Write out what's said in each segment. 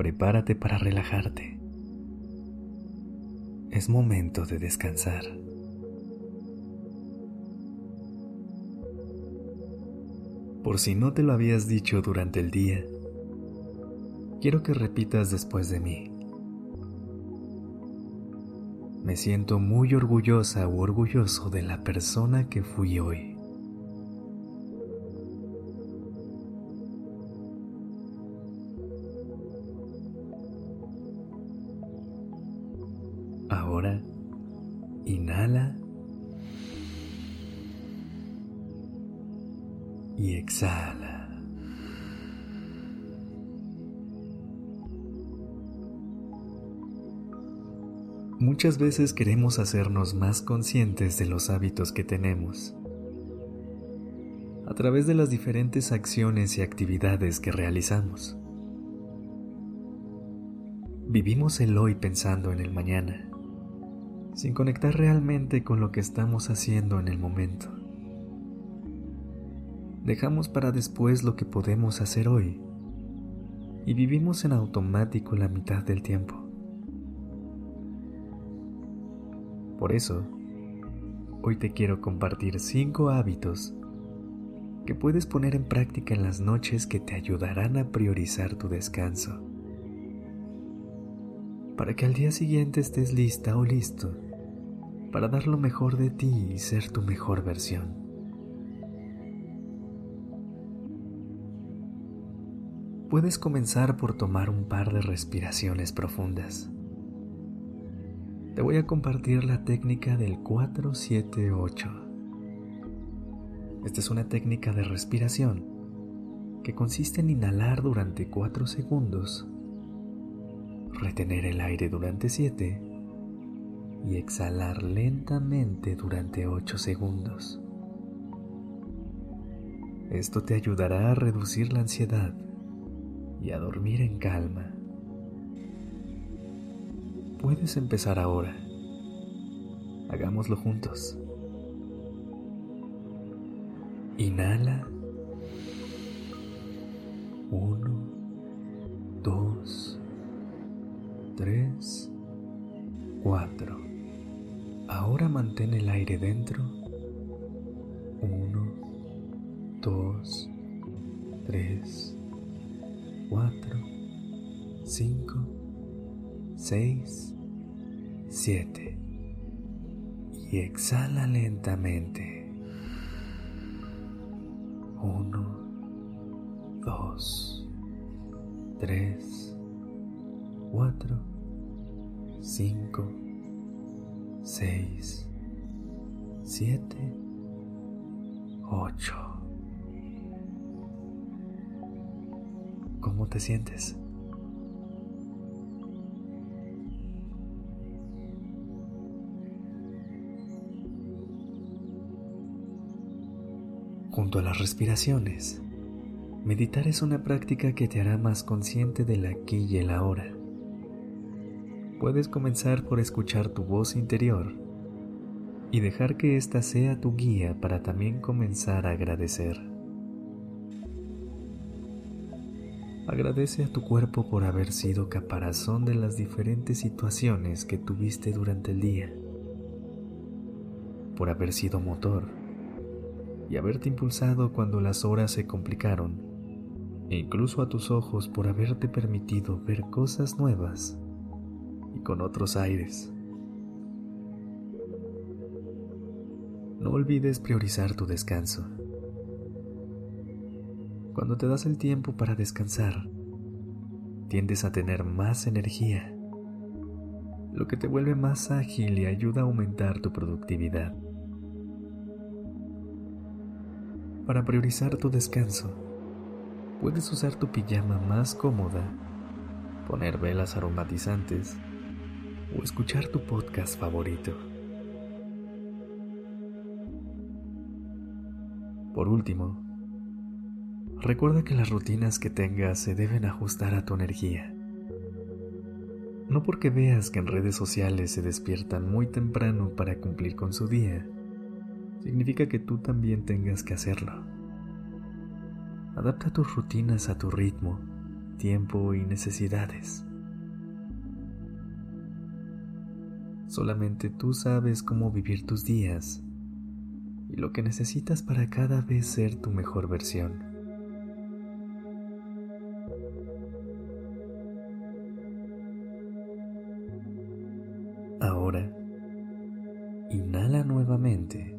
Prepárate para relajarte. Es momento de descansar. Por si no te lo habías dicho durante el día, quiero que repitas después de mí. Me siento muy orgullosa o orgulloso de la persona que fui hoy. Ahora, inhala y exhala. Muchas veces queremos hacernos más conscientes de los hábitos que tenemos a través de las diferentes acciones y actividades que realizamos. Vivimos el hoy pensando en el mañana sin conectar realmente con lo que estamos haciendo en el momento. Dejamos para después lo que podemos hacer hoy y vivimos en automático la mitad del tiempo. Por eso, hoy te quiero compartir cinco hábitos que puedes poner en práctica en las noches que te ayudarán a priorizar tu descanso para que al día siguiente estés lista o listo para dar lo mejor de ti y ser tu mejor versión. Puedes comenzar por tomar un par de respiraciones profundas. Te voy a compartir la técnica del 478. Esta es una técnica de respiración que consiste en inhalar durante 4 segundos retener el aire durante 7 y exhalar lentamente durante 8 segundos. Esto te ayudará a reducir la ansiedad y a dormir en calma. Puedes empezar ahora. Hagámoslo juntos. Inhala. 1, 4. Ahora mantén el aire dentro. 1, 2, 3, 4, 5, 6, 7. Y exhala lentamente. 1, 2, 3, 4, 5, 6, 7, 8. ¿Cómo te sientes? Junto a las respiraciones, meditar es una práctica que te hará más consciente del aquí y el ahora puedes comenzar por escuchar tu voz interior y dejar que ésta sea tu guía para también comenzar a agradecer. Agradece a tu cuerpo por haber sido caparazón de las diferentes situaciones que tuviste durante el día, por haber sido motor y haberte impulsado cuando las horas se complicaron, e incluso a tus ojos por haberte permitido ver cosas nuevas con otros aires. No olvides priorizar tu descanso. Cuando te das el tiempo para descansar, tiendes a tener más energía, lo que te vuelve más ágil y ayuda a aumentar tu productividad. Para priorizar tu descanso, puedes usar tu pijama más cómoda poner velas aromatizantes o escuchar tu podcast favorito. Por último, recuerda que las rutinas que tengas se deben ajustar a tu energía. No porque veas que en redes sociales se despiertan muy temprano para cumplir con su día, significa que tú también tengas que hacerlo. Adapta tus rutinas a tu ritmo, tiempo y necesidades. Solamente tú sabes cómo vivir tus días y lo que necesitas para cada vez ser tu mejor versión. Ahora, inhala nuevamente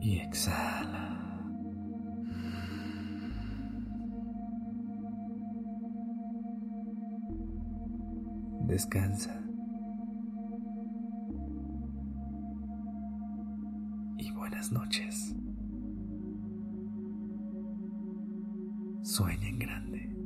y exhala. Descansa. Y buenas noches. Sueña en grande.